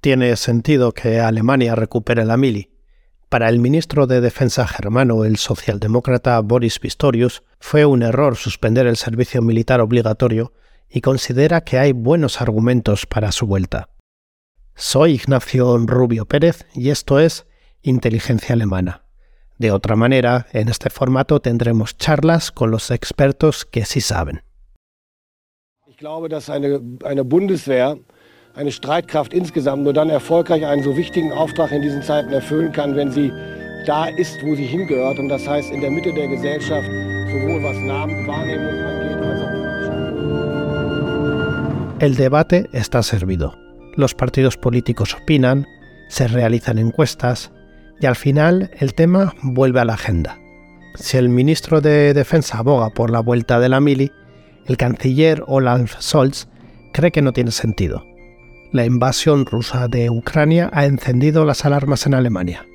Tiene sentido que Alemania recupere la mili. Para el ministro de Defensa germano, el socialdemócrata Boris Pistorius, fue un error suspender el servicio militar obligatorio y considera que hay buenos argumentos para su vuelta. Soy Ignacio Rubio Pérez y esto es Inteligencia Alemana. De otra manera, en este formato tendremos charlas con los expertos que sí saben. Bundeswehr, eine Streitkraft insgesamt nur dann erfolgreich einen so wichtigen Auftrag in diesen Zeiten erfüllen kann, wenn sie da ist, wo sie hingehört. Und das heißt in der Mitte der Gesellschaft, sowohl was Namen, Wahrnehmung angeht, als auch El debate está servido. Los partidos políticos opinan, se realizan encuestas, y al final el tema vuelve a la agenda. Si el ministro de Defensa aboga por la vuelta de la mili, el canciller Olaf Scholz cree que no tiene sentido. La invasión rusa de Ucrania ha encendido las alarmas en Alemania.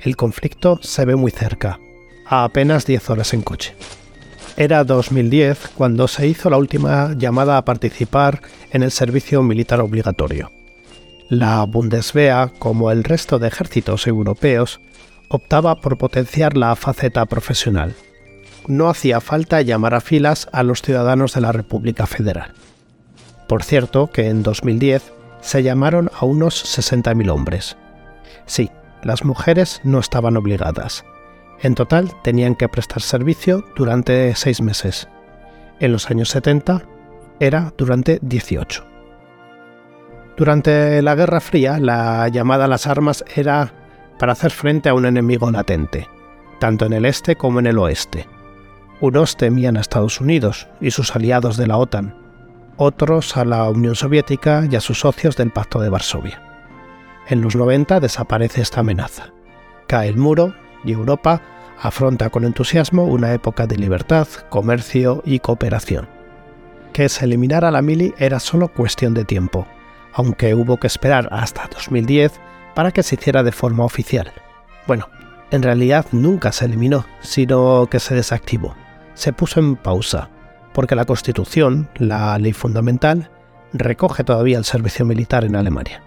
El conflicto se ve muy cerca, a apenas 10 horas en coche. Era 2010 cuando se hizo la última llamada a participar en el servicio militar obligatorio. La Bundeswehr, como el resto de ejércitos europeos, optaba por potenciar la faceta profesional. No hacía falta llamar a filas a los ciudadanos de la República Federal. Por cierto, que en 2010 se llamaron a unos 60.000 hombres. Sí, las mujeres no estaban obligadas. En total tenían que prestar servicio durante seis meses. En los años 70 era durante 18. Durante la Guerra Fría, la llamada a las armas era para hacer frente a un enemigo latente, tanto en el este como en el oeste. Unos temían a Estados Unidos y sus aliados de la OTAN, otros a la Unión Soviética y a sus socios del Pacto de Varsovia. En los 90 desaparece esta amenaza. Cae el muro y Europa afronta con entusiasmo una época de libertad, comercio y cooperación. Que se eliminara la mili era solo cuestión de tiempo aunque hubo que esperar hasta 2010 para que se hiciera de forma oficial. Bueno, en realidad nunca se eliminó, sino que se desactivó. Se puso en pausa, porque la Constitución, la ley fundamental, recoge todavía el servicio militar en Alemania.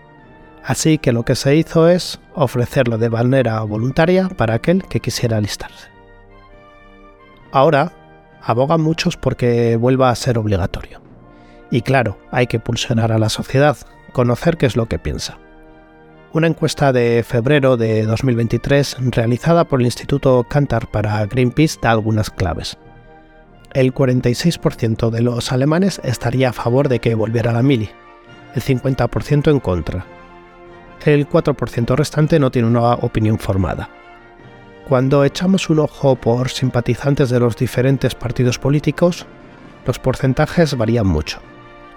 Así que lo que se hizo es ofrecerlo de manera voluntaria para aquel que quisiera alistarse. Ahora, abogan muchos porque vuelva a ser obligatorio. Y claro, hay que pulsionar a la sociedad, conocer qué es lo que piensa. Una encuesta de febrero de 2023 realizada por el Instituto Cantar para Greenpeace da algunas claves. El 46% de los alemanes estaría a favor de que volviera la mili, el 50% en contra. El 4% restante no tiene una opinión formada. Cuando echamos un ojo por simpatizantes de los diferentes partidos políticos, los porcentajes varían mucho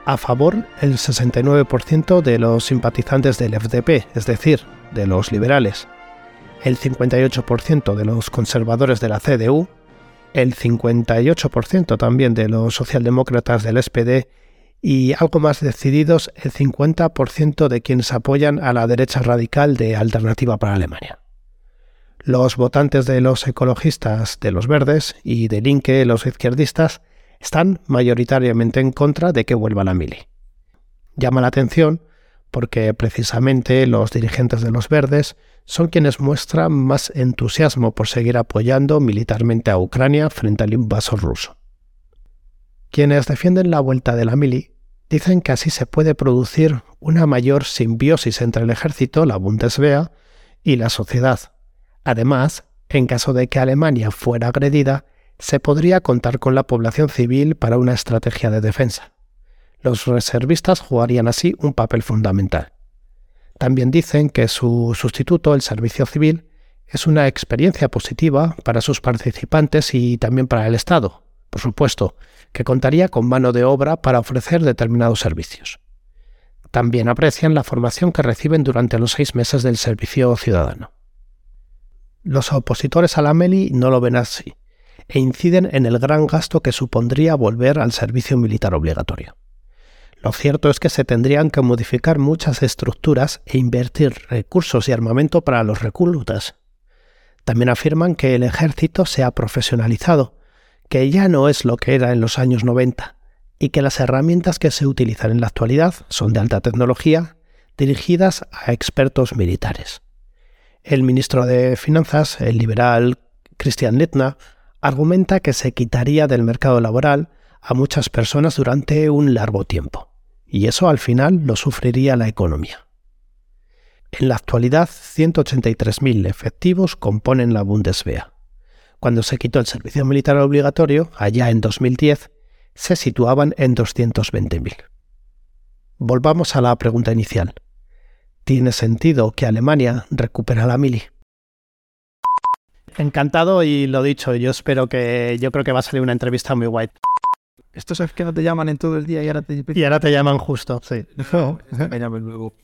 a favor el 69% de los simpatizantes del FDP, es decir, de los liberales, el 58% de los conservadores de la CDU, el 58% también de los socialdemócratas del SPD y algo más decididos el 50% de quienes apoyan a la derecha radical de Alternativa para Alemania. Los votantes de los ecologistas de los verdes y de Linke, los izquierdistas, están mayoritariamente en contra de que vuelva la mili. Llama la atención porque precisamente los dirigentes de los verdes son quienes muestran más entusiasmo por seguir apoyando militarmente a Ucrania frente al invasor ruso. Quienes defienden la vuelta de la mili dicen que así se puede producir una mayor simbiosis entre el ejército, la Bundeswehr, y la sociedad. Además, en caso de que Alemania fuera agredida, se podría contar con la población civil para una estrategia de defensa. Los reservistas jugarían así un papel fundamental. También dicen que su sustituto, el servicio civil, es una experiencia positiva para sus participantes y también para el Estado, por supuesto, que contaría con mano de obra para ofrecer determinados servicios. También aprecian la formación que reciben durante los seis meses del servicio ciudadano. Los opositores a la MELI no lo ven así e inciden en el gran gasto que supondría volver al servicio militar obligatorio. Lo cierto es que se tendrían que modificar muchas estructuras e invertir recursos y armamento para los reclutas. También afirman que el ejército se ha profesionalizado, que ya no es lo que era en los años 90 y que las herramientas que se utilizan en la actualidad son de alta tecnología, dirigidas a expertos militares. El ministro de Finanzas, el liberal Christian Lindner, argumenta que se quitaría del mercado laboral a muchas personas durante un largo tiempo, y eso al final lo sufriría la economía. En la actualidad, 183.000 efectivos componen la Bundeswehr. Cuando se quitó el servicio militar obligatorio, allá en 2010, se situaban en 220.000. Volvamos a la pregunta inicial. ¿Tiene sentido que Alemania recupere la mili? Encantado y lo dicho, yo espero que yo creo que va a salir una entrevista muy guay. Esto es que no te llaman en todo el día y ahora te y ahora te llaman justo, sí. No, me llamen luego.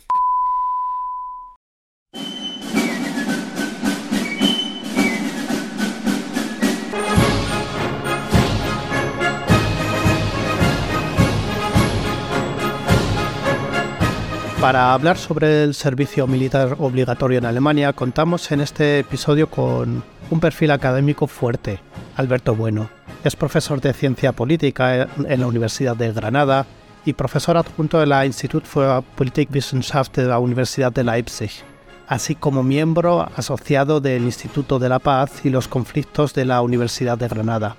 Para hablar sobre el servicio militar obligatorio en Alemania, contamos en este episodio con un perfil académico fuerte, Alberto Bueno. Es profesor de Ciencia Política en la Universidad de Granada y profesor adjunto de la Institut für Politikwissenschaft de la Universidad de Leipzig, así como miembro asociado del Instituto de la Paz y los Conflictos de la Universidad de Granada.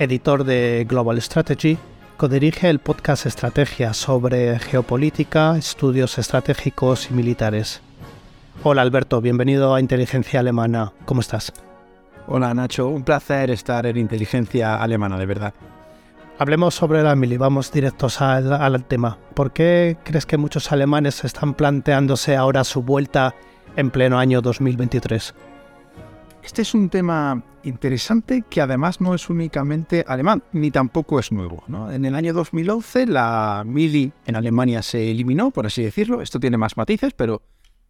Editor de Global Strategy codirige el podcast Estrategia sobre geopolítica, estudios estratégicos y militares. Hola Alberto, bienvenido a Inteligencia Alemana. ¿Cómo estás? Hola Nacho, un placer estar en Inteligencia Alemana, de verdad. Hablemos sobre la mili, vamos directos al, al tema. ¿Por qué crees que muchos alemanes están planteándose ahora su vuelta en pleno año 2023? Este es un tema interesante que además no es únicamente alemán, ni tampoco es nuevo. En el año 2011 la mili en Alemania se eliminó, por así decirlo. Esto tiene más matices, pero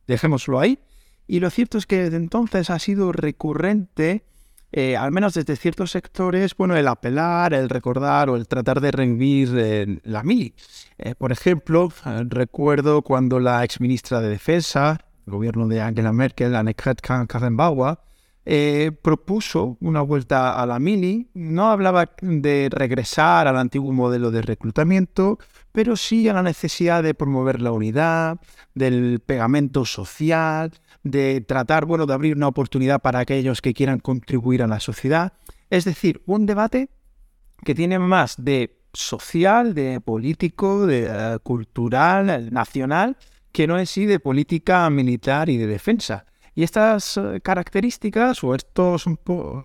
dejémoslo ahí. Y lo cierto es que desde entonces ha sido recurrente, eh, al menos desde ciertos sectores, bueno, el apelar, el recordar o el tratar de revivir eh, la mili. Eh, por ejemplo, recuerdo cuando la exministra de Defensa, el gobierno de Angela Merkel, Annegret Kramp-Karrenbauer, eh, propuso una vuelta a la mili. No hablaba de regresar al antiguo modelo de reclutamiento, pero sí a la necesidad de promover la unidad, del pegamento social, de tratar, bueno, de abrir una oportunidad para aquellos que quieran contribuir a la sociedad. Es decir, un debate que tiene más de social, de político, de eh, cultural, nacional, que no es sí de política militar y de defensa. Y estas eh, características, o estos,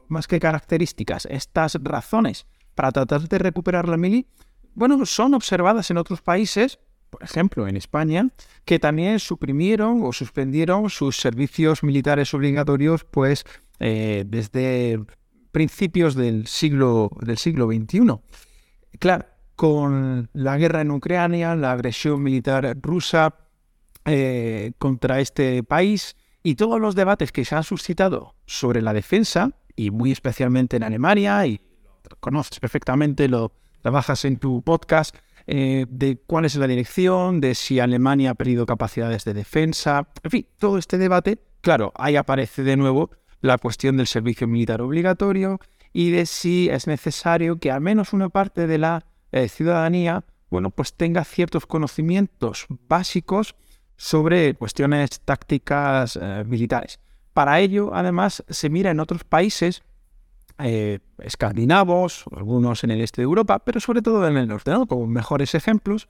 más que características, estas razones para tratar de recuperar la mili, bueno, son observadas en otros países, por ejemplo en España, que también suprimieron o suspendieron sus servicios militares obligatorios, pues eh, desde principios del siglo, del siglo XXI. Claro, con la guerra en Ucrania, la agresión militar rusa eh, contra este país, y todos los debates que se han suscitado sobre la defensa, y muy especialmente en Alemania, y conoces perfectamente, lo trabajas en tu podcast, eh, de cuál es la dirección, de si Alemania ha perdido capacidades de defensa, en fin, todo este debate, claro, ahí aparece de nuevo la cuestión del servicio militar obligatorio y de si es necesario que al menos una parte de la eh, ciudadanía, bueno, pues tenga ciertos conocimientos básicos sobre cuestiones tácticas eh, militares. Para ello, además, se mira en otros países eh, escandinavos, algunos en el este de Europa, pero sobre todo en el norte, como mejores ejemplos,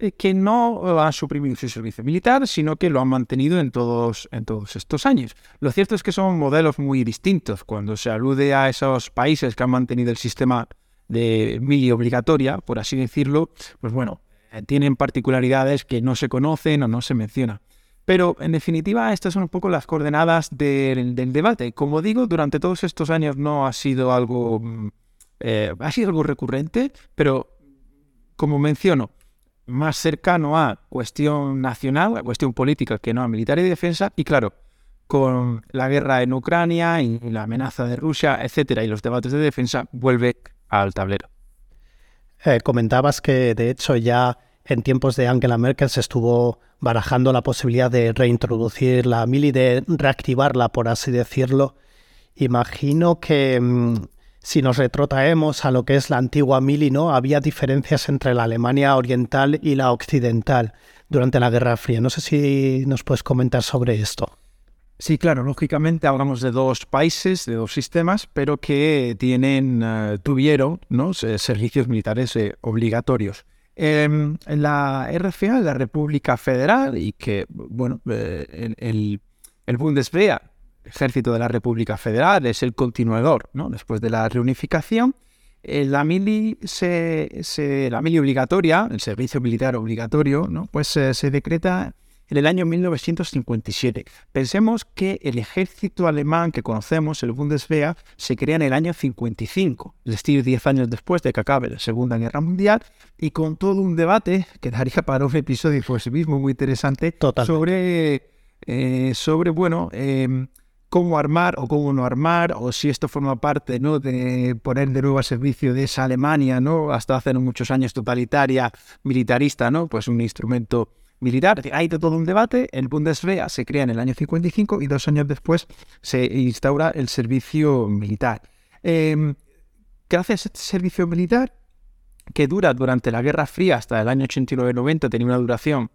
eh, que no han suprimido su servicio militar, sino que lo han mantenido en todos, en todos estos años. Lo cierto es que son modelos muy distintos. Cuando se alude a esos países que han mantenido el sistema de mili obligatoria, por así decirlo, pues bueno, tienen particularidades que no se conocen o no se mencionan. Pero en definitiva, estas son un poco las coordenadas del, debate. Como digo, durante todos estos años no ha sido algo, mm, eh, ha sido algo recurrente, pero como menciono, más cercano a cuestión nacional, a cuestión política que no a militar y defensa. Y claro, con la guerra en Ucrania y la amenaza de Rusia, etcétera, y los debates de defensa, vuelve al tablero. Eh, comentabas que de hecho ya en tiempos de Angela Merkel se estuvo barajando la posibilidad de reintroducir la mili, de reactivarla, por así decirlo. Imagino que mm, si nos retrotraemos a lo que es la antigua mili, ¿no? Había diferencias entre la Alemania oriental y la occidental durante la Guerra Fría. No sé si nos puedes comentar sobre esto. Sí, claro, lógicamente hablamos de dos países, de dos sistemas, pero que tienen, eh, tuvieron servicios militares eh, obligatorios. en la RFA, la República Federal, y que, bueno, eh, el, Bundeswehr ejército de la República Federal, es el continuador, ¿no? Después de la reunificación, eh, la mili se, la mili obligatoria, el servicio militar obligatorio, ¿no? Pues eh, se decreta en el año 1957. Pensemos que el ejército alemán que conocemos, el Bundeswehr, se crea en el año 55, es decir, 10 años después de que acabe la Segunda Guerra Mundial, y con todo un debate que daría para un episodio por sí mismo muy interesante sobre, eh, sobre, bueno, em, cómo armar o cómo no armar, o si esto forma parte ¿no? de poner de nuevo a servicio de esa Alemania, ¿no? hasta hace muchos años totalitaria, militarista, ¿no? pues un instrumento militar. Hay de todo un debate. El Bundeswehr se crea en el año 55 y dos años después se instaura el servicio militar. Em, gracias a este servicio militar, que dura durante la Guerra Fría hasta el año 89-90, tenía una duración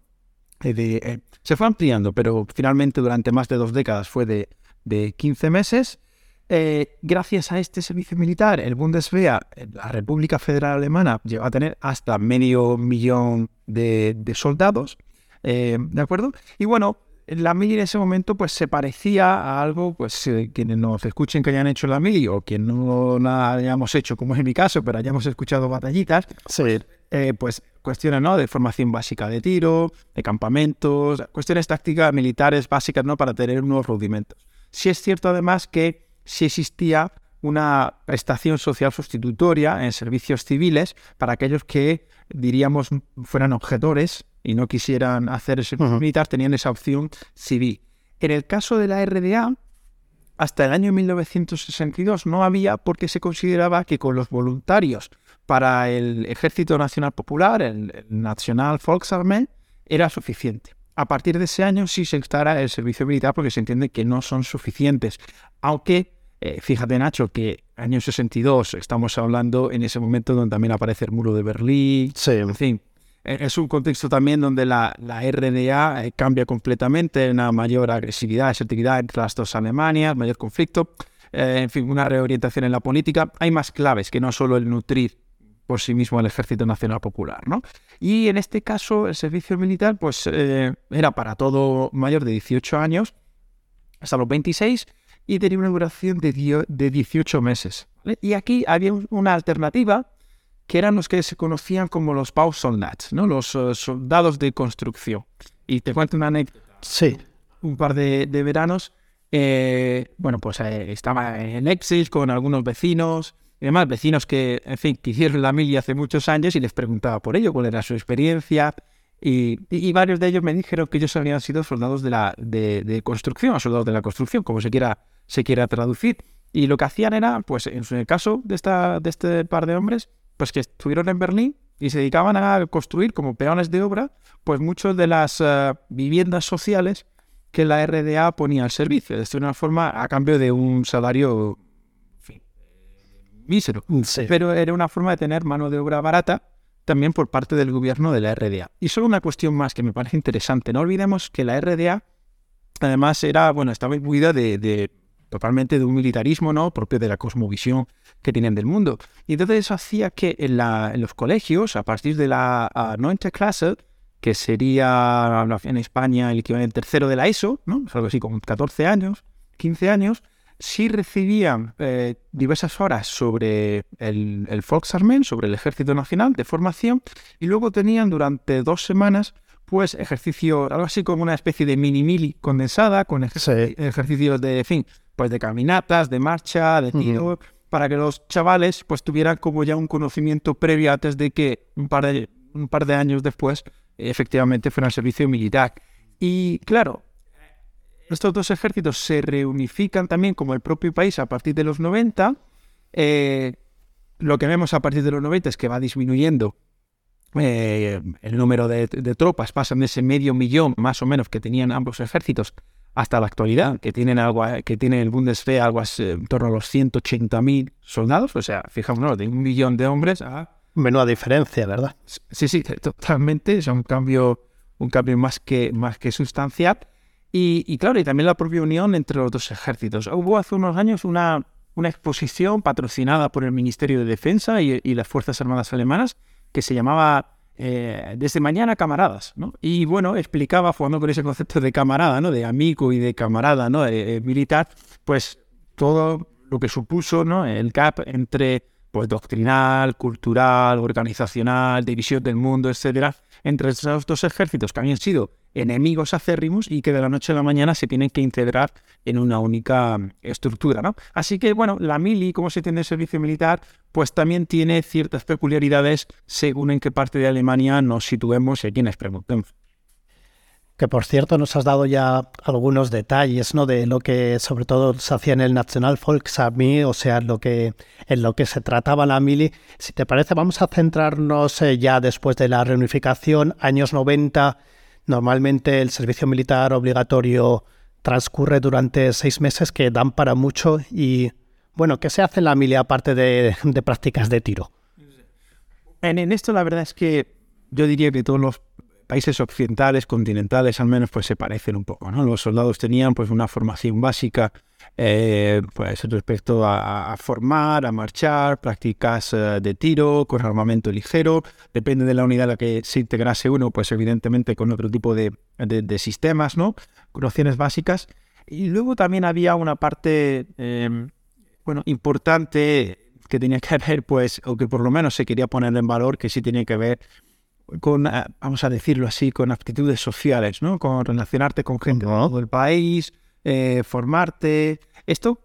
de, eh, se fue ampliando, pero finalmente durante más de dos décadas fue de de 15 meses. Eh, gracias a este servicio militar, el Bundeswehr, la República Federal Alemana, llegó a tener hasta medio millón de, soldados. Eh, ¿De acuerdo? Y bueno, la mili en ese momento pues se parecía a algo, pues eh, quienes nos escuchen que hayan hecho la mili o quien no la hayamos hecho, como es mi caso, pero hayamos escuchado batallitas, sí. pues cuestiones ¿no? de formación básica de tiro, de campamentos, cuestiones tácticas militares básicas ¿no? para tener unos rudimentos. Sí es cierto además que sí existía una prestación social sustitutoria en servicios civiles para aquellos que, diríamos, fueran objetores y no quisieran hacer el servicio militar, tenían esa opción civil. En el caso de la RDA, hasta el año 1962 no había porque se consideraba que con los voluntarios para el Ejército Nacional Popular, el, el National Volksarmee, era suficiente. A partir de ese año sí se instala el servicio militar porque se entiende que no son suficientes. Aunque, eh, fíjate Nacho, que año 62 estamos hablando en ese momento donde también aparece el muro de Berlín. Sí. En fin, e, es un contexto también donde la, la RDA eh, cambia completamente, una mayor agresividad, asertividad entre las dos Alemanias, mayor conflicto, eh, en fin, una reorientación en la política. Hay más claves que no solo el nutrir por sí mismo el Ejército Nacional Popular. ¿no? Y en este caso el servicio militar pues, eh, era para todo mayor de 18 años hasta los 26 y tenía una duración de, de 18 meses. Y aquí había una alternativa que eran los que se conocían como los Bausoldats, ¿no? los eh, soldados de construcción. Y te cuento una anécdota. Sí. Un par de, veranos, eh, bueno, pues estaba en Exil con algunos vecinos y demás, vecinos que, en fin, que hicieron la mili hace muchos años y les preguntaba por ello, cuál era su experiencia. Y, varios de ellos me dijeron que ellos habían sido soldados de, la, de, construcción, soldados de la construcción, como se quiera, se quiera traducir. Y lo que hacían era, pues en el caso de, esta, de este par de hombres, pues que estuvieron en Berlín y se dedicaban a construir como peones de obra, pues muchas de las eh, viviendas sociales que la RDA ponía al servicio, de una forma a cambio de un salario mísero. Pero era una forma de tener mano de obra barata también por parte del gobierno de la RDA. Y solo una cuestión más que me parece interesante. No olvidemos que la RDA además era, bueno, estaba imbuida de, totalmente de un militarismo, ¿no? Propio de la cosmovisión que tienen del mundo. Y entonces eso hacía que en, los colegios, a partir de la uh, clase, que sería en España el equivalente tercero de la ESO, ¿no? algo así como 14 años, 15 años, sí recibían eh, diversas horas sobre el, el Volksarmeen, sobre el Ejército Nacional de formación, y luego tenían durante dos semanas pues ejercicio, algo así como una especie de mini mili condensada, con ejercicios de, fin, pues de caminatas, de marcha, de tiro, para que los chavales pues tuvieran como ya un conocimiento previo antes de que un par de, un par de años después efectivamente fueran al servicio militar. Y claro, estos dos ejércitos se reunifican también como el propio país a partir de los 90. Eh, lo que vemos a partir de los 90 es que va disminuyendo eh, el número de, tropas, pasan de ese medio millón más o menos que tenían ambos ejércitos hasta la actualidad, que tienen algo, que tiene el Bundeswehr algo en torno a los 180.000 soldados, o sea, fijámonos, de un millón de hombres a... Menuda diferencia, ¿verdad? Sí, sí, totalmente, es un cambio, un cambio más que, más que sustancial. Y, claro, y también la propia unión entre los dos ejércitos. Hubo hace unos años una, una exposición patrocinada por el Ministerio de Defensa y, y las Fuerzas Armadas Alemanas que se llamaba eh, desde mañana camaradas, ¿no? Y bueno, explicaba, jugando con ese concepto de camarada, ¿no? De amigo y de camarada, ¿no? Eh, militar, pues todo lo que supuso, ¿no? El gap entre, pues, doctrinal, cultural, organizacional, división del mundo, etcétera, entre esos dos ejércitos que habían sido enemigos acérrimos y que de la noche a la mañana se tienen que integrar en una única mm, estructura. ¿no? Así que, bueno, la mili, como se tiene el servicio militar, pues también tiene ciertas peculiaridades según en qué parte de Alemania nos situemos y a quienes preguntemos. Que por cierto nos has dado ya algunos detalles, ¿no? De lo que sobre todo se hacía en el National Volksarmee, o sea, lo que, en lo que se trataba la mili. Si te parece, vamos a centrarnos eh, ya después de la reunificación, años 90. Normalmente el servicio militar obligatorio transcurre durante seis meses que dan para mucho y bueno, ¿qué se hace en la mili aparte de, prácticas de tiro? En, en, esto la verdad es que yo diría que todos los países occidentales, continentales al menos, pues se parecen un poco, ¿no? Los soldados tenían pues una formación básica eh, pues respecto a, formar, a marchar, prácticas eh, de tiro con armamento ligero, depende de la unidad a la que se integrase uno, pues evidentemente con otro tipo de, sistemas, ¿no? Nociones básicas. Y luego también había una parte, em, bueno, importante que tenía que ver, pues, o que por lo menos se quería poner en valor, que sí tenía que ver con, eh, vamos a decirlo así, con aptitudes sociales, ¿no? Con relacionarte con gente de todo el país, eh, formarte. Esto,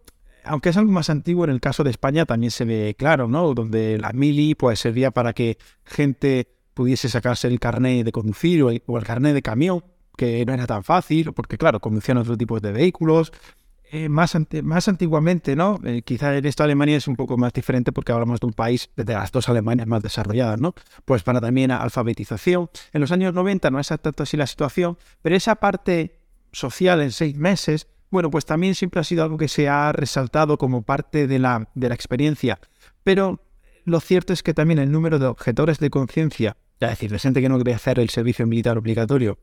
aunque es algo más antiguo, en el caso de España también se ve claro, ¿no? Donde la mili pues servía para que gente pudiese sacarse el carnet de conducir o el, carnet de camión, que no era tan fácil, porque claro, conducían otro tipo de vehículos. Eh, más, más antiguamente, ¿no? Eh, quizá en esta Alemania es un poco más diferente porque hablamos de un país de las dos Alemanias más desarrolladas, ¿no? Pues para también alfabetización. En los años 90 no es tanto así la situación, pero esa parte social en seis meses, bueno, pues también siempre ha sido algo que se ha resaltado como parte de la, de la experiencia. Pero lo cierto es que también el número de objetores de conciencia, es decir, de gente que no quería hacer el servicio militar obligatorio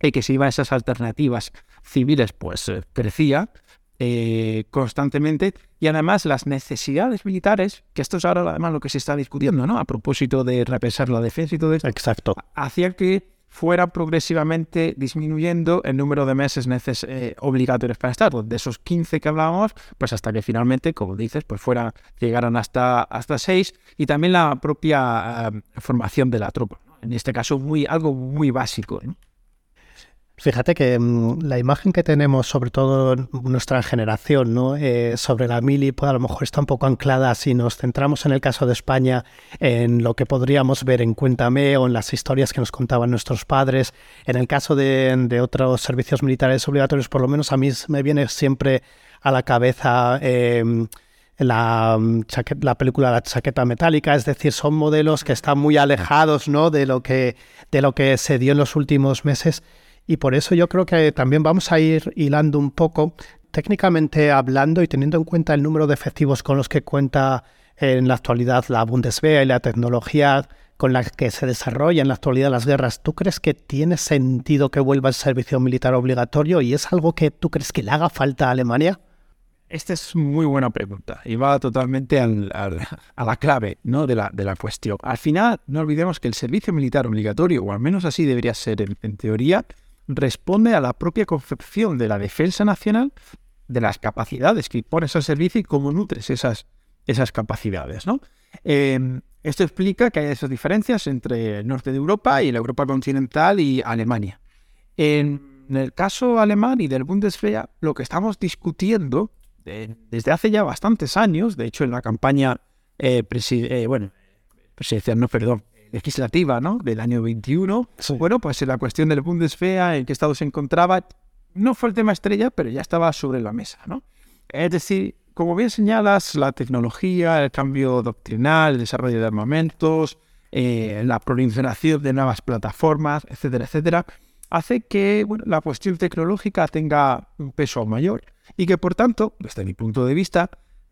y que se iba a esas alternativas civiles, pues eh, crecía. Eh, constantemente y además las necesidades militares, que esto es ahora además lo que se está discutiendo, ¿no? A propósito de repensar la defensa y todo eso. Exacto. Hacía que fuera progresivamente disminuyendo el número de meses eh, obligatorios para estar. De esos 15 que hablábamos, pues hasta que finalmente, como dices, pues fuera, llegaran hasta, hasta 6 y también la propia eh, formación de la tropa. En este caso, muy, algo muy básico. Fíjate que mm, la imagen que tenemos, sobre todo nuestra generación, ¿no? Eh, sobre la mili, pues a lo mejor está un poco anclada si nos centramos en el caso de España, en lo que podríamos ver en Cuéntame o en las historias que nos contaban nuestros padres. En el caso de, otros servicios militares obligatorios, por lo menos a mí me viene siempre a la cabeza. Em, la, mm, la, película La chaqueta metálica, es decir, son modelos que están muy alejados de lo que se dio en los últimos meses y por eso yo creo que también vamos a ir hilando un poco, técnicamente hablando y teniendo en cuenta el número de efectivos con los que cuenta en la actualidad la Bundeswehr y la tecnología con la que se desarrolla en la actualidad las guerras, ¿tú crees que tiene sentido que vuelva el servicio militar obligatorio y es algo que tú crees que le haga falta a Alemania? Esta es muy buena pregunta y va totalmente a la clave ¿no? de, la, de la cuestión. Al final, no olvidemos que el servicio militar obligatorio, o al menos así debería ser en teoría, responde a la propia concepción de la defensa nacional, de las capacidades que pones al servicio y cómo nutres esas, esas capacidades. ¿no? Em, esto explica que hay esas diferencias entre el norte de Europa y la Europa continental y Alemania. En el caso alemán y del Bundeswehr, lo que estamos discutiendo desde hace ya bastantes años, de hecho en la campaña eh, eh, presidencial, no, perdón, legislativa ¿no? del año 21. Bueno, pues la cuestión del Bundeswehr, en qué estado se encontraba, no fue el tema estrella, pero ya estaba sobre la mesa. ¿no? Es decir, como bien señalas, la tecnología, el cambio doctrinal, el desarrollo de armamentos, eh, la proliferación de nuevas plataformas, etcétera, etcétera, hace que bueno, la cuestión tecnológica tenga un peso mayor y que por tanto, desde mi punto de vista,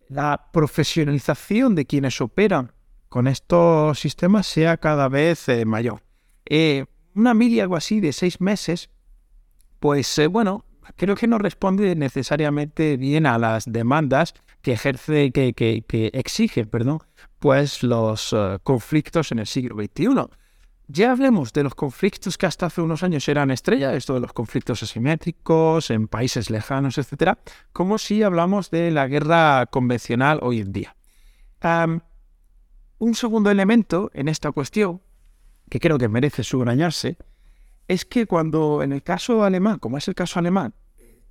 la profesionalización de quienes operan con estos sistemas sea cada vez eh, mayor. Eh, una mili, algo así, de seis meses, pues eh, bueno, creo que no responde necesariamente bien a las demandas que ejerce, que, que, que exigen, perdón, pues los conflictos en el siglo XXI. Ya hablemos de los conflictos que hasta hace unos años eran estrella, esto de los conflictos asimétricos en países lejanos, etcétera, como si hablamos de la guerra convencional hoy en día. Un segundo elemento en esta cuestión, que creo que merece subrayarse, es que cuando en el caso alemán, como es el caso alemán,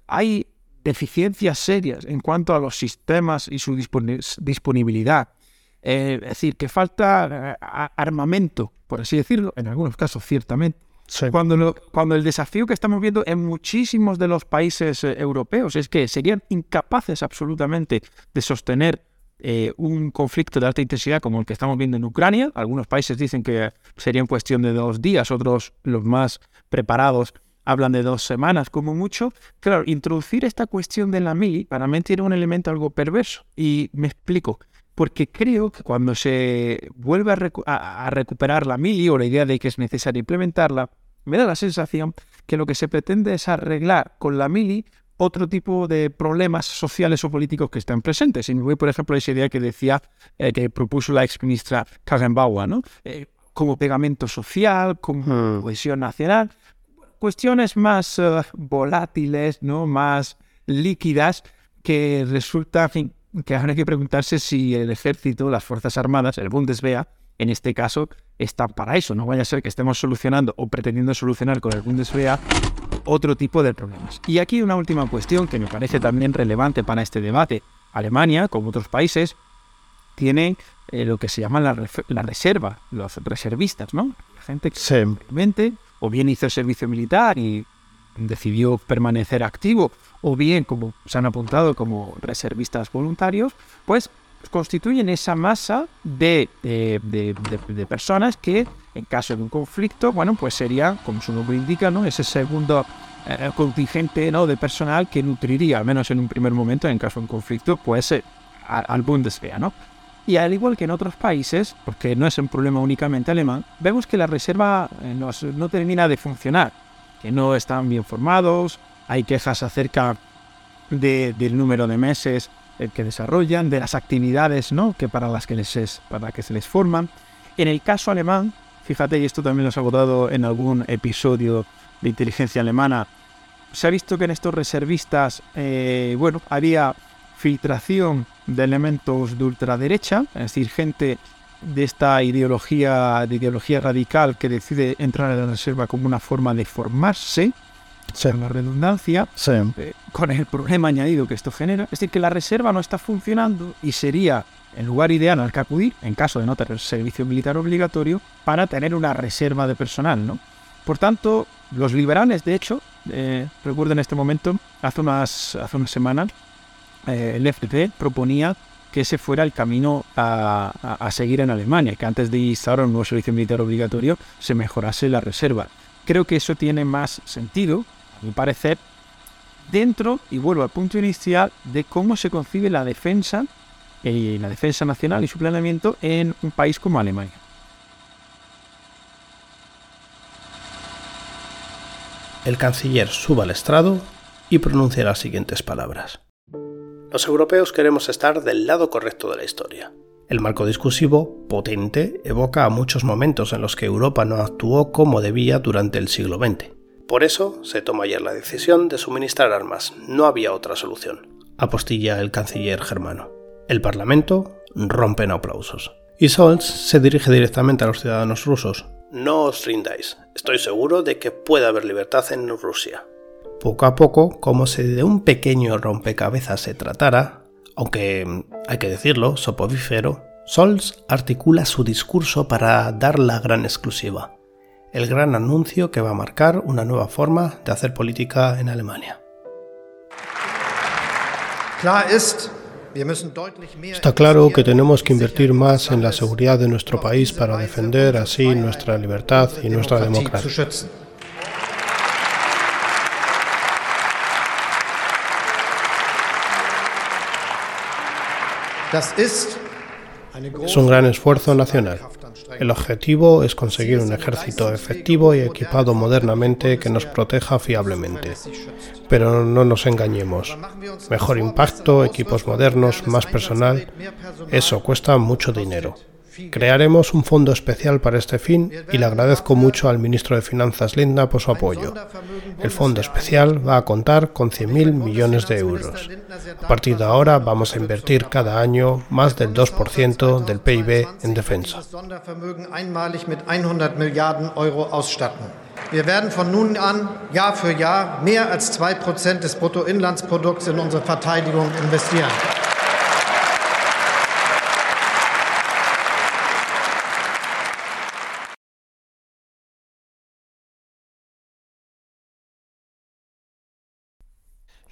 hay deficiencias serias en cuanto a los sistemas y su disponibilidad eh, es decir, que falta eh, armamento, por así decirlo, en algunos casos ciertamente. Cuando, cuando el desafío que estamos viendo en muchísimos de los países eh, europeos es que serían incapaces absolutamente de sostener un conflicto de alta intensidad como el que estamos viendo en Ucrania. Algunos países dicen que sería en cuestión de dos días, otros, los más preparados, hablan de dos semanas como mucho. Claro, introducir esta cuestión de la MI para mí tiene un elemento algo perverso. Y me explico porque creo que cuando se vuelve a, recuperar la mili o la idea de que es necesario implementarla, me da la sensación que lo que se pretende es arreglar con la mili otro tipo de problemas sociales o políticos que están presentes. Y me voy, por ejemplo, a esa idea que decía, eh, que propuso la exministra Karen Bauer, ¿no? Eh, como pegamento social, como cohesión nacional, cuestiones más eh, volátiles, ¿no? más líquidas, que resultan que ahora hay que preguntarse si el ejército, las Fuerzas Armadas, el Bundeswehr, en este caso, están para eso. No vaya a ser que estemos solucionando o pretendiendo solucionar con el Bundeswehr otro tipo de problemas. Y aquí una última cuestión que me parece también relevante para este debate. Alemania, como otros países, tiene eh, lo que se llama la, reserva, los reservistas, ¿no? La gente que simplemente o bien hizo el servicio militar y decidió permanecer activo o bien, como se han apuntado como reservistas voluntarios, pues constituyen esa masa de, de, personas que, en caso de un conflicto, bueno, pues sería, como su nombre indica, ¿no? ese segundo eh, contingente ¿no? de personal que nutriría, al menos en un primer momento, en caso de un conflicto, pues eh, al Bundeswehr, ¿no? Y al igual que en otros países, porque no es un problema únicamente alemán, vemos que la reserva eh, no termina de funcionar que no están bien formados, hay quejas acerca del número de meses eh, que desarrollan, de las actividades ¿no? que para las que, les es, para que se les forman. En el caso alemán, fíjate, y esto también lo he abordado en algún episodio de inteligencia alemana, se ha visto que en estos reservistas, eh, bueno, había filtración de elementos de ultraderecha, es decir, gente de esta ideología, de ideología radical que decide entrar en la reserva como una forma de formarse, con la redundancia, eh, con el problema añadido que esto genera. Es decir, que la reserva no está funcionando y sería el lugar ideal al que acudir, en caso de no tener servicio militar obligatorio, para tener una reserva de personal. ¿no? Por tanto, los liberales, de hecho, eh, recuerdo en este momento, hace unas, hace unas semanas, eh, el FDP proponía que ese fuera el camino a, seguir en Alemania, que antes de instaurar un nuevo servicio militar obligatorio se mejorase la reserva. Creo que eso tiene más sentido, a mi parecer, dentro, y vuelvo al punto inicial, de cómo se concibe la defensa, y la defensa nacional y su planeamiento en un país como Alemania. El canciller sube al estrado y pronuncia las siguientes palabras. Los europeos queremos estar del lado correcto de la historia. El marco discursivo, potente, evoca a muchos momentos en los que Europa no actuó como debía durante el siglo XX. Por eso se toma ayer la decisión de suministrar armas. No había otra solución. Apostilla el canciller germano. El Parlamento rompe en aplausos. Y Scholz se dirige directamente a los ciudadanos rusos. No os rindáis. Estoy seguro de que puede haber libertad en Rusia. Poco a poco, como si de un pequeño rompecabezas se tratara, aunque hay que decirlo, sopovífero, Sols articula su discurso para dar la gran exclusiva, el gran anuncio que va a marcar una nueva forma de hacer política en Alemania. Está claro que tenemos que invertir más en la seguridad de nuestro país para defender así nuestra libertad y nuestra democracia. Es un gran esfuerzo nacional. El objetivo es conseguir un ejército efectivo y equipado modernamente que nos proteja fiablemente. Pero no nos engañemos. Mejor impacto, equipos modernos, más personal, eso cuesta mucho dinero. Crearemos un fondo especial para este fin y le agradezco mucho al ministro de Finanzas Linda por su apoyo. El fondo especial va a contar con 100.000 millones de euros. A partir de ahora vamos a invertir cada año más del 2% del PIB en defensa. Wir werden von nun an Jahr für Jahr mehr als 2% des Bruttoinlandsprodukts in unsere Verteidigung investieren.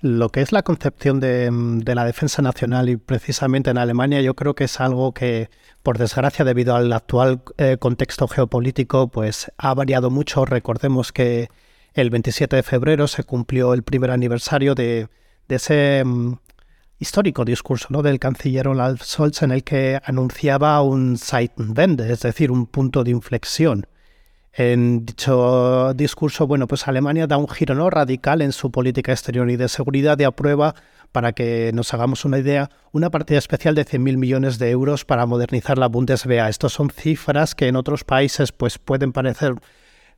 Lo que es la concepción de, la defensa nacional y precisamente en Alemania yo creo que es algo que, por desgracia, debido al actual eh, contexto geopolítico, pues ha variado mucho. Recordemos que el 27 de febrero se cumplió el primer aniversario de, ese mm, histórico discurso ¿no? del canciller Olaf Scholz en el que anunciaba un Zeitenwende, es decir, un punto de inflexión en dicho discurso, bueno, pues Alemania da un giro ¿no? radical en su política exterior y de seguridad y aprueba, para que nos hagamos una idea, una partida especial de 100.000 millones de euros para modernizar la Bundeswehr. Estos son cifras que en otros países pues, pueden parecer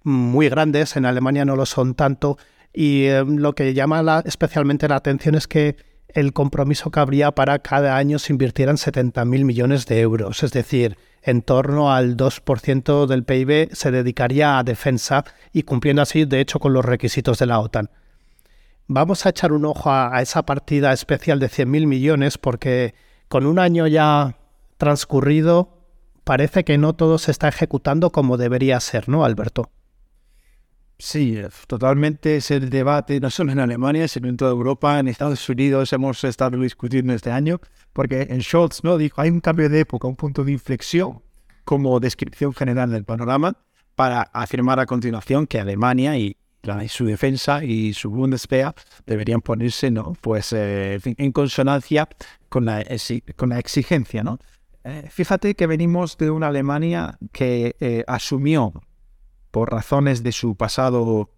muy grandes, en Alemania no lo son tanto, y eh, lo que llama especialmente la atención es que el compromiso que habría para cada año se invirtieran 70.000 millones de euros, es decir, en torno al 2% del PIB se dedicaría a defensa y cumpliendo así, de hecho, con los requisitos de la OTAN. Vamos a echar un ojo a, esa partida especial de 100.000 millones porque con un año ya transcurrido parece que no todo se está ejecutando como debería ser, ¿no, Alberto? Sí, totalmente es el debate, no solo en Alemania, sino en toda Europa, en Estados Unidos hemos estado discutiendo este año, porque en Scholz ¿no? dijo, hay un cambio de época, un punto de inflexión como descripción general del panorama, para afirmar a continuación que Alemania y, su defensa y su Bundeswehr deberían ponerse ¿no? pues, eh, en consonancia con la, con la exigencia. ¿no? Eh, fíjate que venimos de una Alemania que eh, asumió por razones de su pasado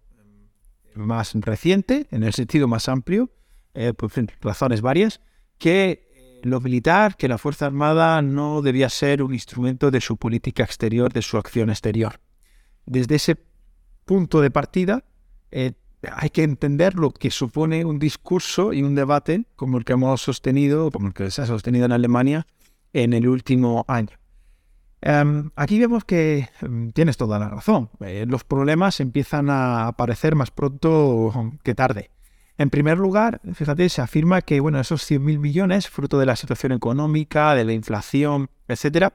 más reciente, en el sentido más amplio, eh, razones varias, que eh, lo militar, que la Fuerza Armada no debía ser un instrumento de su política exterior, de su acción exterior. Desde ese punto de partida, eh, hay que entender lo que supone un discurso y un debate como el que hemos sostenido, como el que se ha sostenido en Alemania en el último año. Em, aquí vemos que em, tienes toda la razón. Eh, los problemas empiezan a aparecer más pronto que tarde. En primer lugar, fíjate, se afirma que bueno, esos 100.000 millones, fruto de la situación económica, de la inflación, etcétera,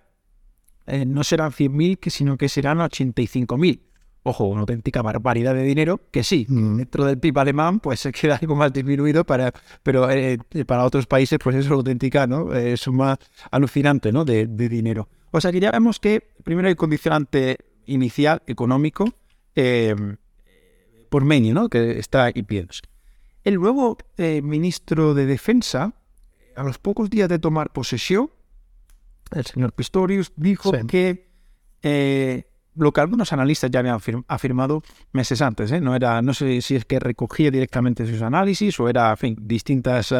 eh, no serán 100.000, sino que serán 85.000. Ojo, una auténtica barbaridad de dinero, que sí, mm. dentro del PIB alemán pues se queda algo más disminuido, para, pero eh, para otros países pues es una auténtica ¿no? suma alucinante ¿no? de dinero. O sea que ya vemos que primero hay condicionante inicial económico eh, por medio, ¿no? Que está impidiendo. El nuevo eh, ministro de Defensa, a los pocos días de tomar posesión, el señor Pistorius dijo que eh, lo que algunos analistas ya habían afirmado meses antes, no era, no sé si es que recogía directamente sus análisis o era, en fin, distintas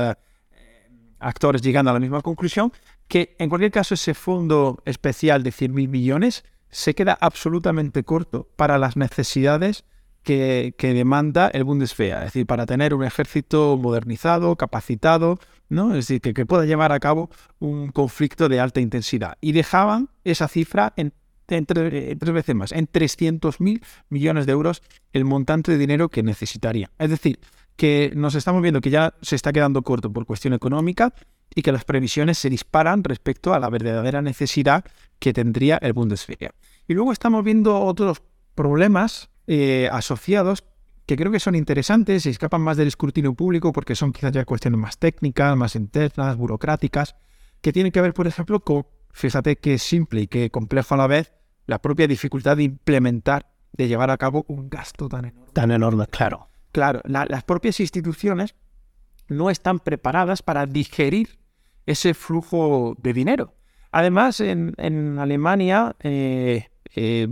actores llegando a la misma conclusión, que en cualquier caso ese fondo especial de 100.000 millones se queda absolutamente corto para las necesidades que, demanda el Bundeswehr, es decir, para tener un ejército modernizado, capacitado, ¿no? es decir, que, pueda llevar a cabo un conflicto de alta intensidad. Y dejaban esa cifra en, tres veces más, en 300.000 millones de euros el montante de dinero que necesitaría. Es decir, que nos estamos viendo que ya se está quedando corto por cuestión económica y que las previsiones se disparan respecto a la verdadera necesidad que tendría el Bundeswehr. Y luego estamos viendo otros problemas eh, asociados que creo que son interesantes y escapan más del escrutinio público porque son quizás ya cuestiones más técnicas, más internas, burocráticas, que tienen que ver, por ejemplo, con, fíjate qué simple y qué complejo a la vez, la propia dificultad de implementar, de llevar a cabo un gasto tan enorme. Tan enorme, claro. Claro, las propias instituciones no están preparadas para digerir ese flujo de dinero. Además, en, Alemania, eh, eh,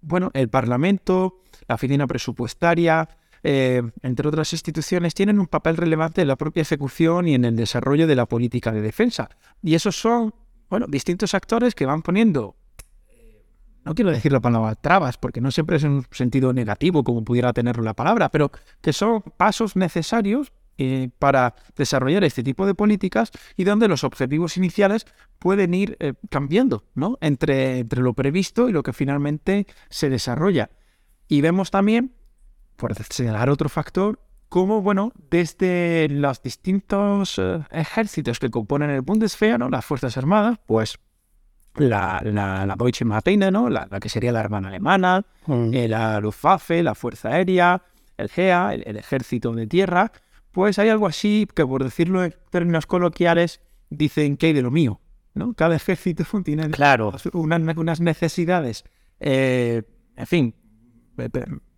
bueno, el Parlamento, la oficina presupuestaria, eh, entre otras instituciones, tienen un papel relevante en la propia ejecución y en el desarrollo de la política de defensa. Y esos son, bueno, distintos actores que van poniendo, no quiero decir la palabra trabas, porque no siempre es en un sentido negativo como pudiera tenerlo la palabra, pero que son pasos necesarios eh, para desarrollar este tipo de políticas y donde los objetivos iniciales pueden ir eh, cambiando ¿no? entre, entre lo previsto y lo que finalmente se desarrolla. Y vemos también, por señalar otro factor, cómo, bueno, desde los distintos eh, ejércitos que componen el Bundeswehr, ¿no? las Fuerzas Armadas, pues la, la, la Deutsche Marine, ¿no? La, que sería la hermana alemana, mm. la Luftwaffe, la Fuerza Aérea, el GEA, el, ejército de tierra, pues hay algo así que, por decirlo en términos coloquiales, dicen que hay de lo mío. ¿no? Cada ejército tiene claro. unas, necesidades, eh, en fin,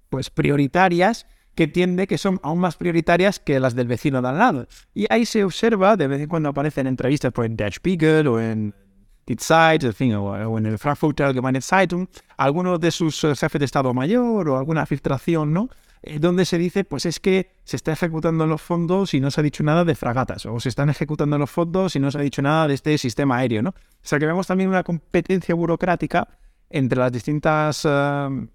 pues prioritarias que entiende que son aún más prioritarias que las del vecino de al lado. Y ahí se observa, de vez en cuando aparecen entrevistas por pues, en Der Spiegel o en Die Zeit, en fin, o, en el Frankfurter Allgemeine Zeitung, algunos de sus eh, jefes de Estado Mayor o alguna filtración, ¿no? Eh, donde se dice, pues es que se está ejecutando los fondos y no se ha dicho nada de fragatas, o se están ejecutando los fondos y no se ha dicho nada de este sistema aéreo, ¿no? O sea que vemos también una competencia burocrática entre las distintas, eh,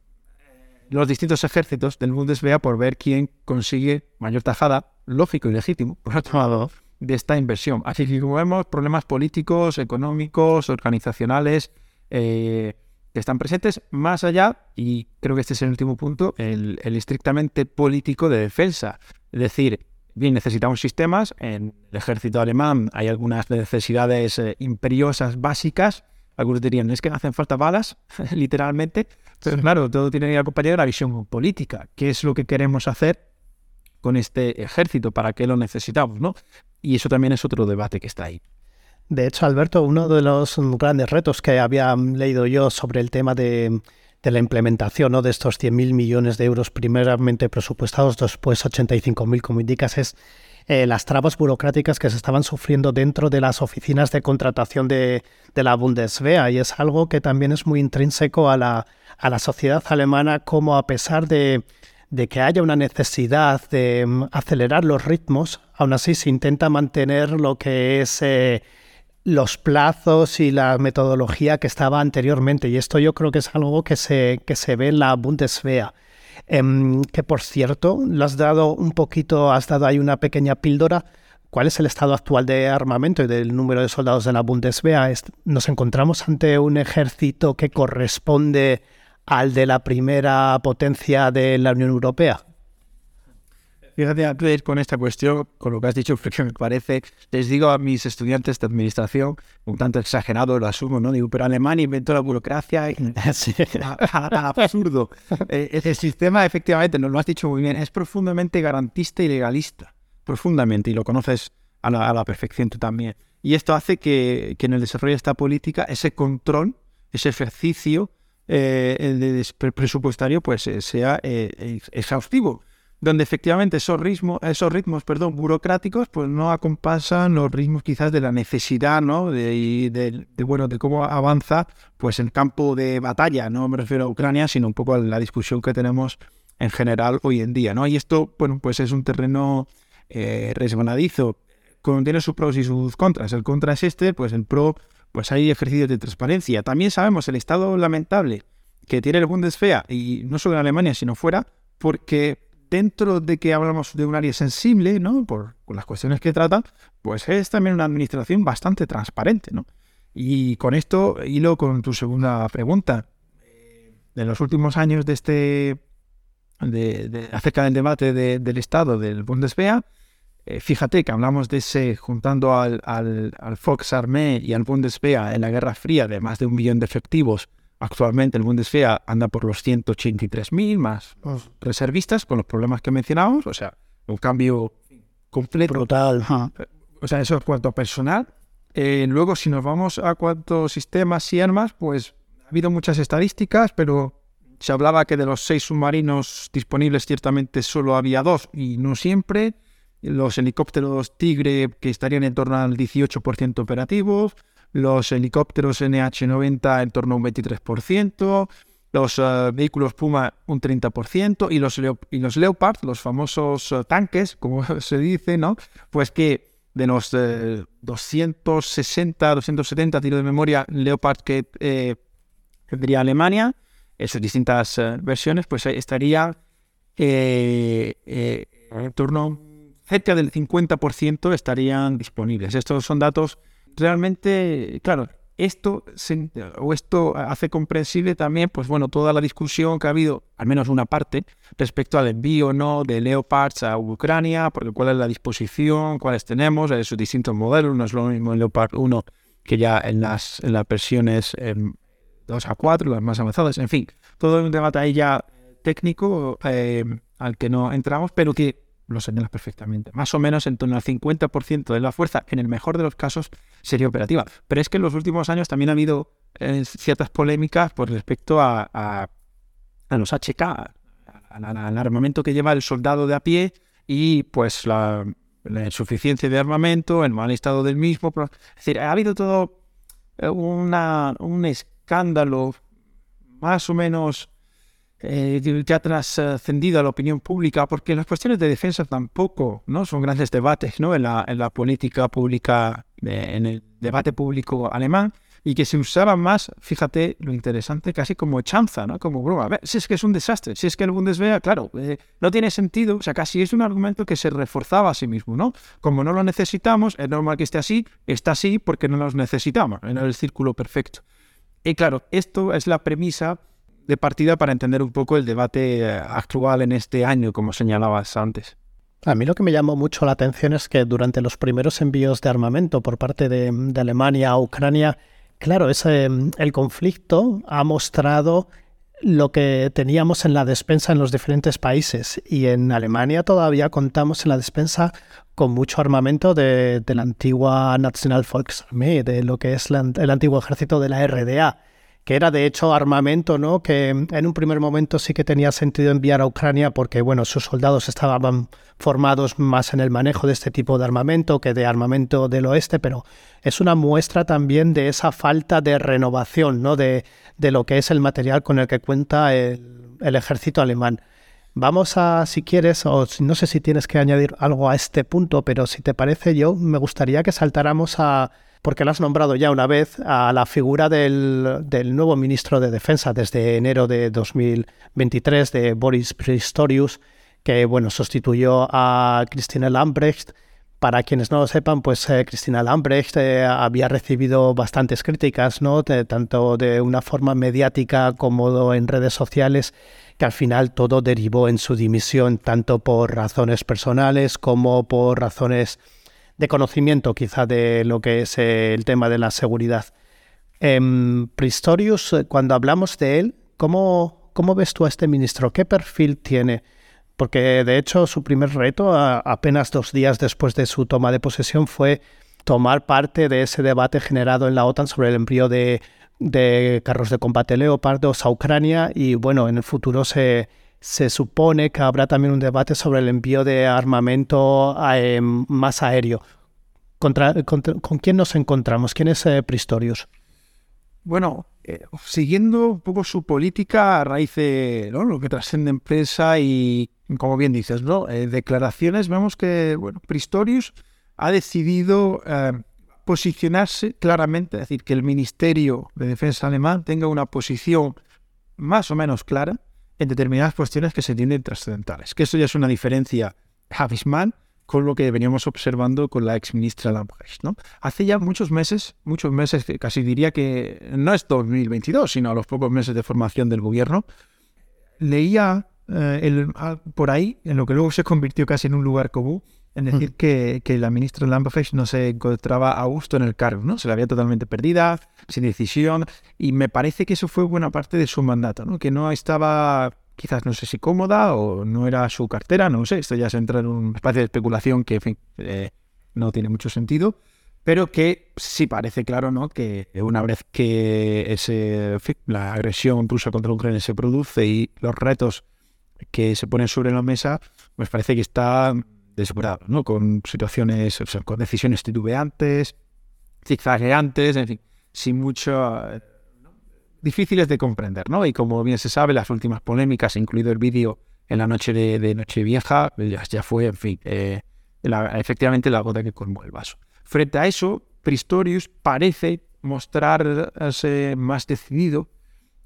los distintos ejércitos del Bundeswehr por ver quién consigue mayor tajada, lógico y legítimo, por otro lado, de esta inversión. Así que como vemos, problemas políticos, económicos, organizacionales, eh, que están presentes más allá, y creo que este es el último punto, el, estrictamente político de defensa. Es decir, bien, necesitamos sistemas, en el ejército alemán hay algunas necesidades eh, imperiosas básicas, algunos dirían, es que no hacen falta balas, literalmente, pero claro, todo tiene que acompañar de la visión política, qué es lo que queremos hacer con este ejército, para qué lo necesitamos, ¿no? Y eso también es otro debate que está ahí. De hecho, Alberto, uno de los grandes retos que había leído yo sobre el tema de, la implementación ¿no? de estos 100.000 millones de euros primeramente presupuestados, después 85.000, como indicas, es eh, las trabas burocráticas que se estaban sufriendo dentro de las oficinas de contratación de, la Bundeswehr. Y es algo que también es muy intrínseco a la, a la sociedad alemana, como a pesar de, que haya una necesidad de mm, acelerar los ritmos, aún así se intenta mantener lo que es... Eh, los plazos y la metodología que estaba anteriormente. Y esto yo creo que es algo que se, que se ve en la Bundeswehr. Em, que por cierto, lo has dado un poquito, has dado ahí una pequeña píldora. ¿Cuál es el estado actual de armamento y del número de soldados de la Bundeswehr? ¿Nos encontramos ante un ejército que corresponde al de la primera potencia de la Unión Europea? Fíjate, antes de ir con esta cuestión, con lo que has dicho, porque me parece, les digo a mis estudiantes de administración, un tanto exagerado lo asumo, ¿no? Digo, pero Alemania inventó la burocracia, y... sí. absurdo. Eh, ese sistema, efectivamente, nos lo has dicho muy bien, es profundamente garantista y legalista, profundamente, y lo conoces a la, perfección tú también. Y esto hace que, en el desarrollo de esta política, ese control, ese ejercicio eh, presupuestario, pues eh, sea exhaustivo donde efectivamente esos ritmos, esos ritmos perdón, burocráticos pues no acompasan los ritmos quizás de la necesidad ¿no? de, bueno, de cómo avanza pues el campo de batalla, no me refiero a Ucrania, sino un poco a la discusión que tenemos en general hoy en día. ¿no? Y esto bueno, pues es un terreno eh, resbaladizo, tiene sus pros y sus contras. El contra es este, pues el pro, pues hay ejercicios de transparencia. También sabemos el estado lamentable que tiene el Bundeswehr, y no solo en Alemania, sino fuera, porque dentro de que hablamos de un área sensible, ¿no? Por, las cuestiones que trata, pues es también una administración bastante transparente, ¿no? Y con esto hilo con tu segunda pregunta. En los últimos años de este, acerca del debate del Estado del Bundeswehr, eh, fíjate que hablamos de ese, juntando al, al, al y al Bundeswehr en la Guerra Fría de más de un millón de efectivos, Actualmente el Bundeswehr anda por los 183.000 más los reservistas con los problemas que mencionamos, o sea, un cambio completo. Brutal. O sea, eso es cuanto a personal. Eh, luego, si nos vamos a cuántos sistemas y armas, pues ha habido muchas estadísticas, pero se hablaba que de los seis submarinos disponibles ciertamente solo había dos y no siempre. los helicópteros Tigre que estarían en torno al 18% operativos, los helicópteros NH90 en torno a un 23%, los eh, vehículos Puma un 30% y los, y los Leopard, los famosos eh, tanques, como se dice, ¿no? Pues que de los 260, 270 tiros de memoria Leopard que eh, tendría Alemania, esas distintas versiones, pues estaría en torno cerca del 50% estarían disponibles. Estos son datos realmente, claro, esto, o esto hace comprensible también, pues bueno, toda la discusión que ha habido, al menos una parte, respecto al envío o no de Leopards a Ucrania, porque cuál es la disposición, cuáles tenemos, de sus distintos modelos, no es lo mismo el Leopard 1 que ya en las, en las versiones 2 a 4, las más avanzadas, en fin, todo un debate ahí ya técnico eh, al que no entramos, pero que lo señalas perfectamente. Más o menos en torno al 50% de la fuerza, en el mejor de los casos, sería operativa. Pero es que en los últimos años también ha habido eh, ciertas polémicas por respecto a, a, los HK, al armamento que lleva el soldado de a pie y pues la, insuficiencia de armamento, el mal estado del mismo. Es decir, ha habido todo eh, una, un escándalo más o menos eh, ya trascendido a la opinión pública, porque las cuestiones de defensa tampoco no son grandes debates ¿no? en, la, en la política pública, en el debate público alemán, y que se usaba más, fíjate lo interesante, casi como chanza, ¿no? como broma. A ver, si es que es un desastre, si es que el Bundeswehr, claro, eh, no tiene sentido, o sea, casi es un argumento que se reforzaba a sí mismo, ¿no? Como no lo necesitamos, es normal que esté así, está así porque no los necesitamos, en el círculo perfecto. Y claro, esto es la premisa de partida para entender un poco el debate eh, actual en este año, como señalabas antes. A mí lo que me llamó mucho la atención es que durante los primeros envíos de armamento por parte de, Alemania a Ucrania, claro, ese, el conflicto ha mostrado lo que teníamos en la despensa en los diferentes países y en Alemania todavía contamos en la despensa con mucho armamento de, la antigua National Volksarmee, de lo que es el antiguo ejército de la RDA que era de hecho armamento, ¿no? Que en un primer momento sí que tenía sentido enviar a Ucrania porque, bueno, sus soldados estaban formados más en el manejo de este tipo de armamento que de armamento del oeste, pero es una muestra también de esa falta de renovación, ¿no? De, de lo que es el material con el que cuenta el, el ejército alemán. Vamos a, si quieres, o no sé si tienes que añadir algo a este punto, pero si te parece yo, me gustaría que saltáramos a porque lo has nombrado ya una vez, a la figura del, nuevo ministro de Defensa desde enero de 2023, de Boris Pistorius, que bueno, sustituyó a Cristina Lambrecht. Para quienes no lo sepan, pues eh, Cristina Lambrecht eh, había recibido bastantes críticas, ¿no? tanto de una forma mediática como en redes sociales, que al final todo derivó en su dimisión, tanto por razones personales como por razones de conocimiento quizá de lo que es eh, el tema de la seguridad. Eh, Pristorius, cuando hablamos de él, ¿cómo, ¿cómo ves tú a este ministro? ¿Qué perfil tiene? Porque de hecho su primer reto, apenas dos días después de su toma de posesión, fue tomar parte de ese debate generado en la OTAN sobre el envío de, de carros de combate Leopardos a Ucrania y bueno, en el futuro se, se supone que habrá también un debate sobre el envío de armamento eh, más aéreo. ¿Con quién nos encontramos? ¿Quién es eh, Pristorius? Bueno, eh, siguiendo un poco su política a raíz de lo que trasciende empresa y, como bien dices, ¿no? declaraciones, vemos que bueno, Pristorius ha decidido posicionarse claramente, es decir, que el Ministerio de Defensa alemán tenga una posición más o menos clara en determinadas cuestiones que se entienden trascendentales. Que eso ya es una diferencia abismal con lo que veníamos observando con la ex ministra Lambrecht. ¿no? Hace ya muchos meses, muchos meses, casi diría que no es 2022, sino a los pocos meses de formación del gobierno, leía eh, por ahí, en lo que luego se convirtió casi en un lugar común, en decir que, que, la ministra Lambrecht no se encontraba a gusto en el cargo, ¿no? Se la había totalmente perdida, sin decisión, y me parece que eso fue buena parte de su mandato, ¿no? Que no estaba, quizás no sé si cómoda o no era su cartera, no sé, esto ya se entra en un espacio de especulación que, en fin, eh, no tiene mucho sentido, pero que sí parece claro, ¿no? Que una vez que ese, la agresión rusa contra Ucrania se produce y los retos que se ponen sobre la mesa, pues parece que está desbordado, ¿no? Con situaciones, o sea, con decisiones titubeantes, zigzagueantes, en fin, sin mucho... eh, difíciles de comprender, ¿no? Y como bien se sabe, las últimas polémicas, incluido el vídeo en la noche de, de Nochevieja, ya, ya fue, en fin, eh, efectivamente la gota que colmó el vaso. Frente a eso, Pristorius parece mostrarse más decidido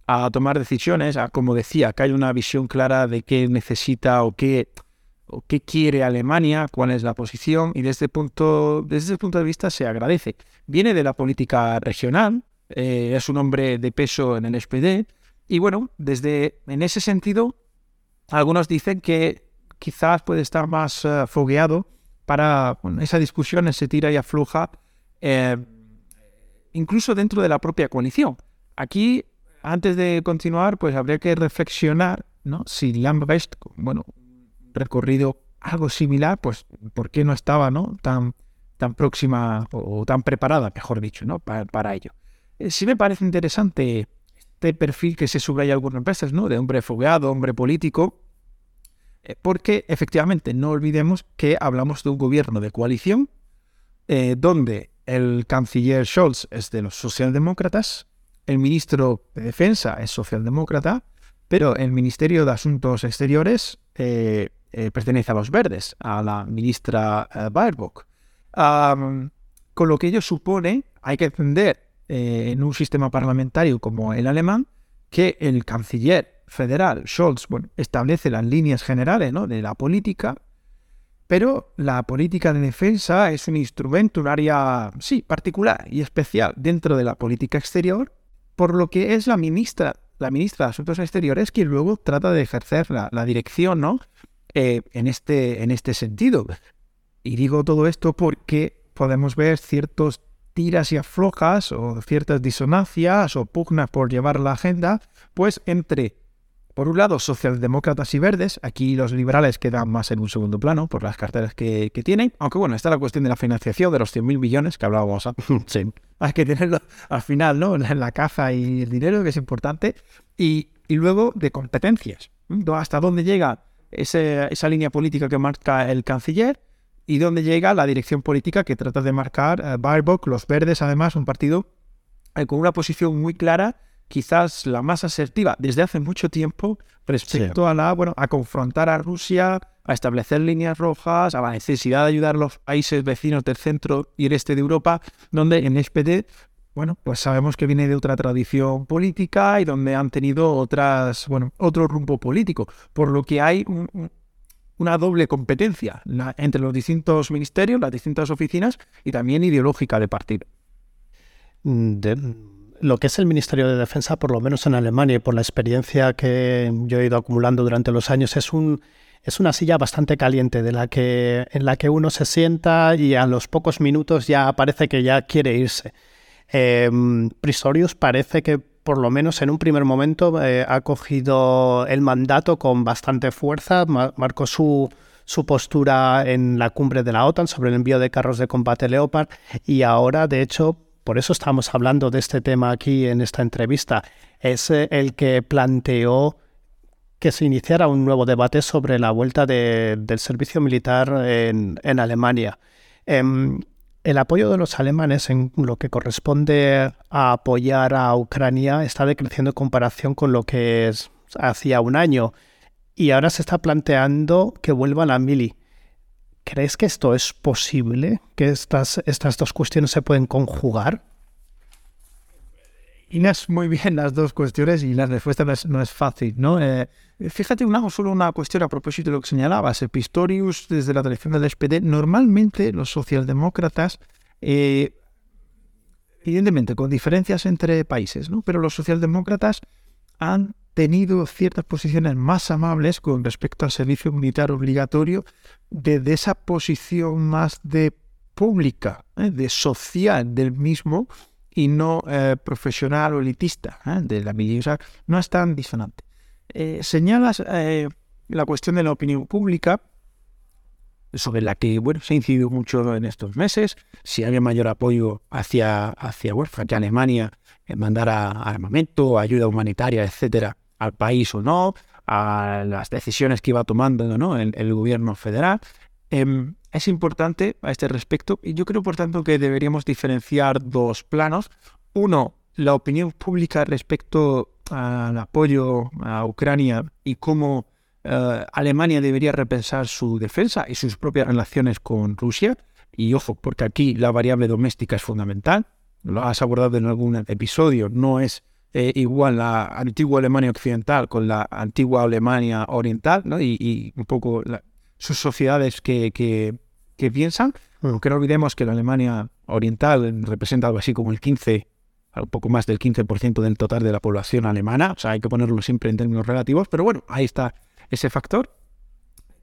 a tomar decisiones, a, como decía, que hay una visión clara de qué necesita o qué, qué quiere Alemania, cuál es la posición, y desde, punto, desde ese punto de vista se agradece. Viene de la política regional, eh, es un hombre de peso en el SPD, y bueno, desde en ese sentido, algunos dicen que quizás puede estar más eh, fogueado para esa discusión, ese tira y afloja, eh, incluso dentro de la propia coalición. Aquí, antes de continuar, pues habría que reflexionar, ¿no? Si Lambrecht, bueno, recorrido algo similar, pues ¿por qué no estaba, ¿no? Tan, tan próxima o, tan preparada, mejor dicho, ¿no? Para, para ello. Eh, sí me parece interesante este perfil que se subraya algunas veces, ¿no? De hombre fogueado, hombre político, eh, porque efectivamente no olvidemos que hablamos de un gobierno de coalición eh, donde el canciller Scholz es de los socialdemócratas, el ministro de Defensa es socialdemócrata, pero el Ministerio de Asuntos Exteriores eh, eh, pertenece a los verdes, a la ministra eh, Baerbock. Con lo que ello supone, hay que entender eh, en un sistema parlamentario como el alemán, que el canciller federal Scholz establece las líneas generales de la política, pero la política de defensa es un instrumento, un área, sí, particular y especial dentro de la política exterior, por lo que es la ministra, la ministra de Asuntos Exteriores quien luego trata de ejercer la, la dirección ¿no? Eh, en, este, en este sentido. Y digo todo esto porque podemos ver ciertos tiras y aflojas o ciertas disonancias o pugnas por llevar la agenda, pues entre, por un lado, socialdemócratas y verdes, aquí los liberales quedan más en un segundo plano por las carteras que, que tienen, aunque bueno, está la cuestión de la financiación de los 100.000 millones que hablábamos antes. Sí. Hay que tenerlo al final, ¿no? En la caja y el dinero, que es importante. Y, y luego de competencias. ¿Hasta dónde llega ese- esa línea política que marca el canciller? ¿Y dónde llega la dirección política que trata de marcar eh, Baerbock, los verdes, además, un partido eh, con una posición muy clara, quizás la más asertiva desde hace mucho tiempo respecto a la, bueno, a confrontar a Rusia, a establecer líneas rojas, a la necesidad de ayudar a los países vecinos del centro y el este de Europa, donde en SPD, bueno, pues sabemos que viene de otra tradición política y donde han tenido otras, bueno, otro rumbo político, por lo que hay un- un- una doble competencia la- entre los distintos ministerios, las distintas oficinas y también ideológica de partido. Mm, lo que es el Ministerio de Defensa, por lo menos en Alemania y por la experiencia que yo he ido acumulando durante los años, es un es una silla bastante caliente de la que en la que uno se sienta y a los pocos minutos ya parece que ya quiere irse. Eh, Prisorius parece que por lo menos en un primer momento eh, ha cogido el mandato con bastante fuerza, ma- marcó su, su postura en la cumbre de la OTAN sobre el envío de carros de combate Leopard y ahora, de hecho, por eso estamos hablando de este tema aquí en esta entrevista, es eh, el que planteó que se iniciara un nuevo debate sobre la vuelta de- del servicio militar en, en Alemania. Em, el apoyo de los alemanes en lo que corresponde a apoyar a Ucrania está decreciendo en comparación con lo que es hacía un año y ahora se está planteando que vuelvan a Mili. ¿Crees que esto es posible? ¿Que estas, estas dos cuestiones se pueden conjugar? Inés, muy bien las dos cuestiones y la respuesta no es, fácil, ¿no? Eh, fíjate, una, solo una cuestión a propósito de lo que señalabas. Pistorius, desde la dirección del SPD, normalmente los socialdemócratas, eh, evidentemente con diferencias entre países, ¿no? Pero los socialdemócratas han tenido ciertas posiciones más amables con respecto al servicio militar obligatorio desde esa posición más de pública, ¿eh? de social del mismo, y no eh, profesional o elitista ¿eh? de la milicia. O sea, no es tan disonante. Eh, señalas eh, la cuestión de la opinión pública, sobre la que bueno, se ha incidido mucho en estos meses, si había mayor apoyo hacia, hacia, bueno, hacia Alemania mandar armamento, ayuda humanitaria, etcétera, al país o no, a las decisiones que iba tomando ¿no? el, el gobierno federal. Em, es importante a este respecto y yo creo, por tanto, que deberíamos diferenciar dos planos. Uno, la opinión pública respecto al apoyo a Ucrania y cómo eh, Alemania debería repensar su defensa y sus propias relaciones con Rusia. Y ojo, porque aquí la variable doméstica es fundamental. Lo has abordado en algún episodio. No es eh, igual la antigua Alemania occidental con la antigua Alemania oriental, ¿no? y, un poco sus sociedades que, que, piensan. Aunque no olvidemos que la Alemania oriental representa algo así como el 15 un poco más del 15% del total de la población alemana, o sea, hay que ponerlo siempre en términos relativos, pero bueno, ahí está ese factor.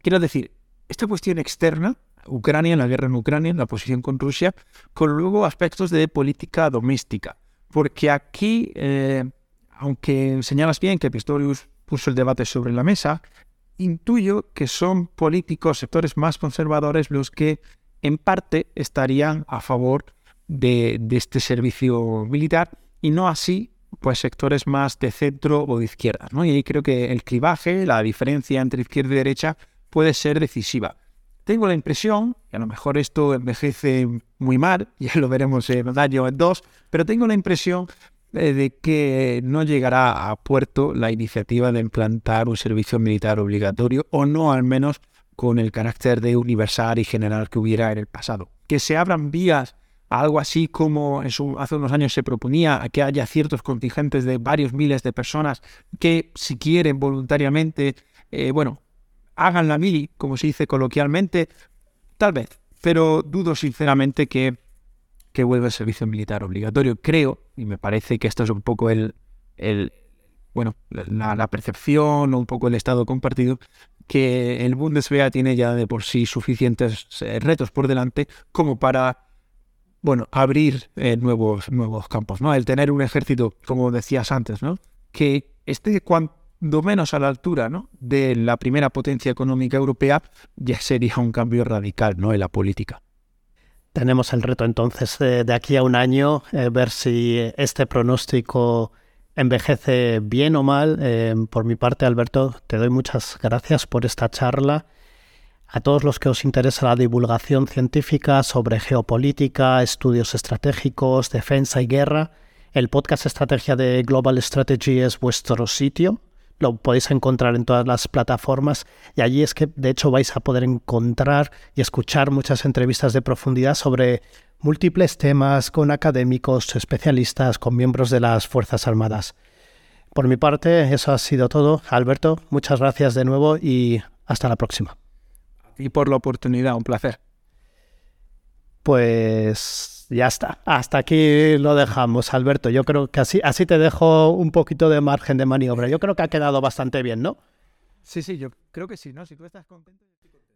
Quiero decir, esta cuestión externa, Ucrania, la guerra en Ucrania, la posición con Rusia, con luego aspectos de política doméstica. Porque aquí, eh, aunque señalas bien que Pistorius puso el debate sobre la mesa, intuyo que son políticos, sectores más conservadores, los que en parte estarían a favor de, de este servicio militar y no así pues sectores más de centro o de izquierda. ¿no? Y ahí creo que el clivaje, la diferencia entre izquierda y derecha puede ser decisiva. Tengo la impresión, y a lo mejor esto envejece muy mal, ya lo veremos en un año o en dos, pero tengo la impresión de que no llegará a puerto la iniciativa de implantar un servicio militar obligatorio, o no al menos con el carácter de universal y general que hubiera en el pasado. Que se abran vías algo así como hace unos años se proponía, a que haya ciertos contingentes de varios miles de personas que si quieren voluntariamente, eh, bueno, hagan la mili, como se dice coloquialmente, tal vez, pero dudo sinceramente que, que vuelva el servicio militar obligatorio. Creo, y me parece que esto es un poco el, el bueno, la, percepción o un poco el estado compartido, que el Bundeswehr tiene ya de por sí suficientes eh, retos por delante como para bueno, abrir eh, nuevos, nuevos campos, ¿no? El tener un ejército, como decías antes, ¿no? Que esté cuando menos a la altura, ¿no? De la primera potencia económica europea, ya sería un cambio radical, ¿no? En la política. Tenemos el reto entonces de aquí a un año, eh, ver si este pronóstico envejece bien o mal. Eh, por mi parte, Alberto, te doy muchas gracias por esta charla a todos los que os interesa la divulgación científica sobre geopolítica, estudios estratégicos, defensa y guerra, el podcast Estrategia de Global Strategy es vuestro sitio. Lo podéis encontrar en todas las plataformas y allí es que de hecho vais a poder encontrar y escuchar muchas entrevistas de profundidad sobre múltiples temas con académicos, especialistas, con miembros de las Fuerzas Armadas. Por mi parte, eso ha sido todo. Alberto, muchas gracias de nuevo y hasta la próxima y por la oportunidad. Un placer. Pues ya está. Hasta aquí lo dejamos, Alberto. Yo creo que así, así te dejo un poquito de margen de maniobra. Yo creo que ha quedado bastante bien, ¿no? Sí, sí, yo creo que sí, ¿no? Si tú estás contento, yo estoy contento.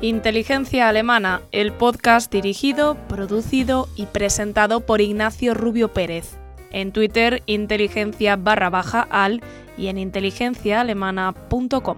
Inteligencia Alemana, el podcast dirigido, producido y presentado por Ignacio Rubio Pérez. En Twitter, inteligencia barra baja al y en inteligenciaalemana.com.